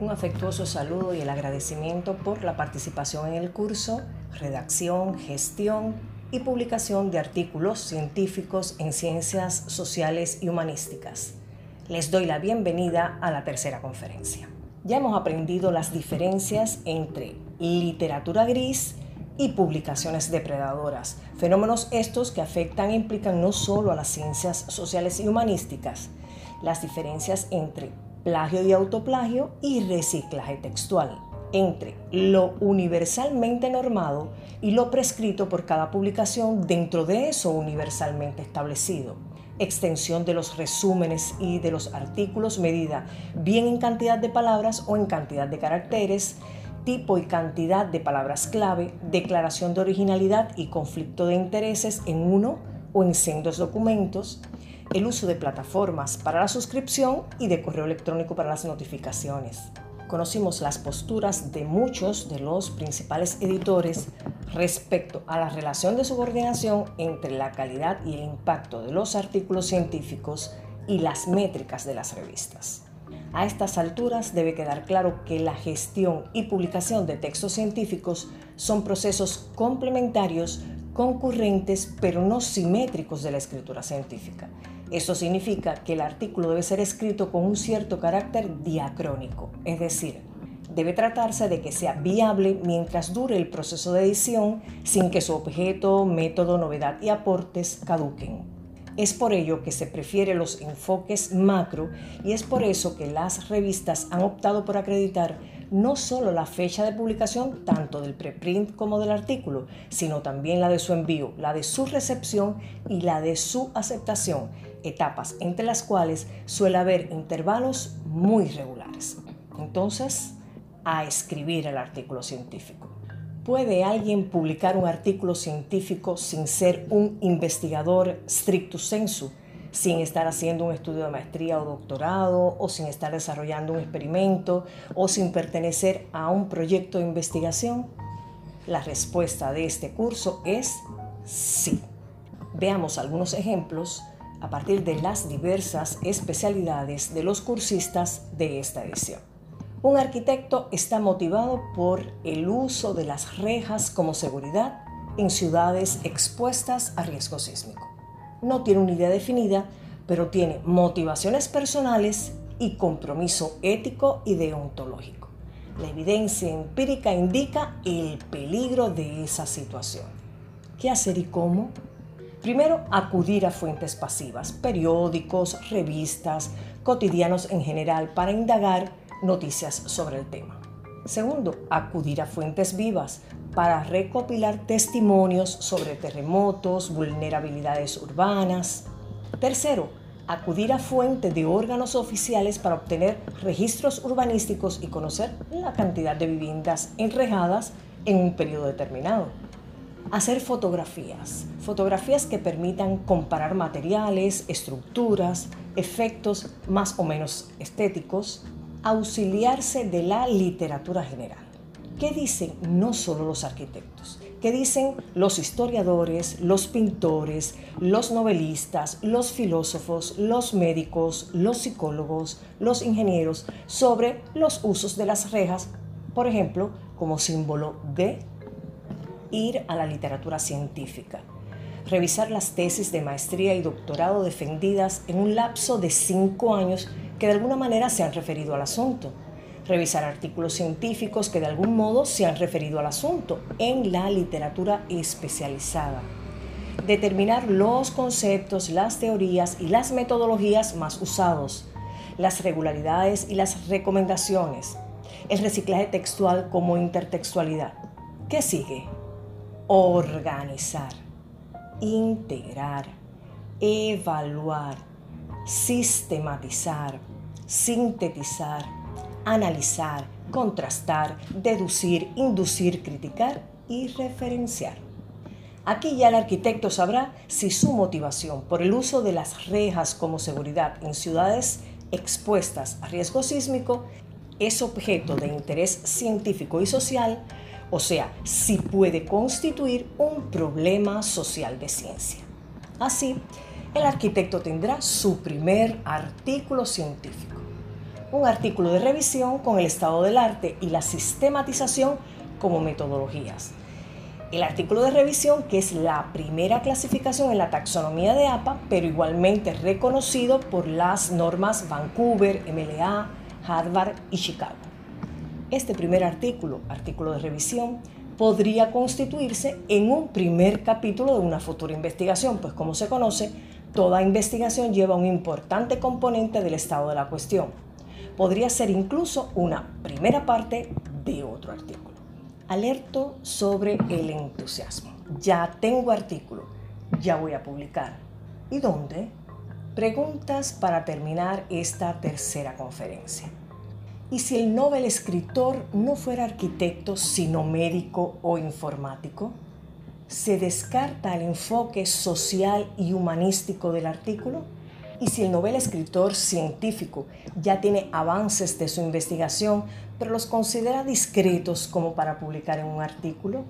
Un afectuoso saludo y el agradecimiento por la participación en el curso Redacción, Gestión y Publicación de Artículos Científicos en Ciencias Sociales y Humanísticas. Les doy la bienvenida a la tercera conferencia. Ya hemos aprendido las diferencias entre literatura gris y publicaciones depredadoras, fenómenos estos que afectan e implican no solo a las ciencias sociales y humanísticas, las diferencias entre plagio y autoplagio y reciclaje textual, entre lo universalmente normado y lo prescrito por cada publicación dentro de eso universalmente establecido. Extensión de los resúmenes y de los artículos medida bien en cantidad de palabras o en cantidad de caracteres, tipo y cantidad de palabras clave, declaración de originalidad y conflicto de intereses en uno o en sendos documentos, el uso de plataformas para la suscripción y de correo electrónico para las notificaciones. Conocimos las posturas de muchos de los principales editores respecto a la relación de subordinación entre la calidad y el impacto de los artículos científicos y las métricas de las revistas. A estas alturas debe quedar claro que la gestión y publicación de textos científicos son procesos complementarios, concurrentes, pero no simétricos de la escritura científica. Esto significa que el artículo debe ser escrito con un cierto carácter diacrónico, es decir, debe tratarse de que sea viable mientras dure el proceso de edición sin que su objeto, método, novedad y aportes caduquen. Es por ello que se prefiere los enfoques macro y es por eso que las revistas han optado por acreditar no solo la fecha de publicación tanto del preprint como del artículo, sino también la de su envío, la de su recepción y la de su aceptación, etapas entre las cuales suele haber intervalos muy regulares. Entonces, a escribir el artículo científico. ¿Puede alguien publicar un artículo científico sin ser un investigador stricto sensu, sin estar haciendo un estudio de maestría o doctorado, o sin estar desarrollando un experimento, o sin pertenecer a un proyecto de investigación? La respuesta de este curso es sí. Veamos algunos ejemplos a partir de las diversas especialidades de los cursistas de esta edición. Un arquitecto está motivado por el uso de las rejas como seguridad en ciudades expuestas a riesgo sísmico. No tiene una idea definida, pero tiene motivaciones personales y compromiso ético y deontológico. La evidencia empírica indica el peligro de esa situación. ¿Qué hacer y cómo? Primero, acudir a fuentes pasivas, periódicos, revistas, cotidianos en general, para indagar noticias sobre el tema. Segundo, acudir a fuentes vivas para recopilar testimonios sobre terremotos, vulnerabilidades urbanas. Tercero, acudir a fuentes de órganos oficiales para obtener registros urbanísticos y conocer la cantidad de viviendas enrejadas en un periodo determinado hacer fotografías, fotografías que permitan comparar materiales, estructuras, efectos más o menos estéticos, auxiliarse de la literatura general. ¿Qué dicen no solo los arquitectos? ¿Qué dicen los historiadores, los pintores, los novelistas, los filósofos, los médicos, los psicólogos, los ingenieros sobre los usos de las rejas, por ejemplo, como símbolo de ir a la literatura científica, revisar las tesis de maestría y doctorado defendidas en un lapso de cinco años que de alguna manera se han referido al asunto, revisar artículos científicos que de algún modo se han referido al asunto en la literatura especializada, determinar los conceptos, las teorías y las metodologías más usados, las regularidades y las recomendaciones, el reciclaje textual como intertextualidad. ¿Qué sigue? Organizar, integrar, evaluar, sistematizar, sintetizar, analizar, contrastar, deducir, inducir, criticar y referenciar. Aquí ya el arquitecto sabrá si su motivación por el uso de las rejas como seguridad en ciudades expuestas a riesgo sísmico es objeto de interés científico y social o sea, si puede constituir un problema social de ciencia. Así, el arquitecto tendrá su primer artículo científico. un artículo de revisión con el estado del arte y la sistematización como metodologías. El artículo de revisión, que es la primera clasificación en la taxonomía de APA, pero igualmente reconocido por las normas Vancouver, MLA, Harvard y Chicago. Este primer artículo, artículo de revisión, podría constituirse en un primer capítulo de una futura investigación, pues como se conoce, toda investigación lleva un importante componente del estado de la cuestión. Podría ser incluso una primera parte de otro artículo. Alerto sobre el entusiasmo. Ya tengo artículo, ya voy a publicar. ¿Y dónde? Preguntas para terminar esta tercera conferencia. ¿Y si el Nobel escritor no fuera arquitecto, sino médico o informático? ¿Se descarta el enfoque social y humanístico del artículo? Y si el novel escritor científico ya tiene avances de su investigación, pero los considera discretos como para publicar en un artículo,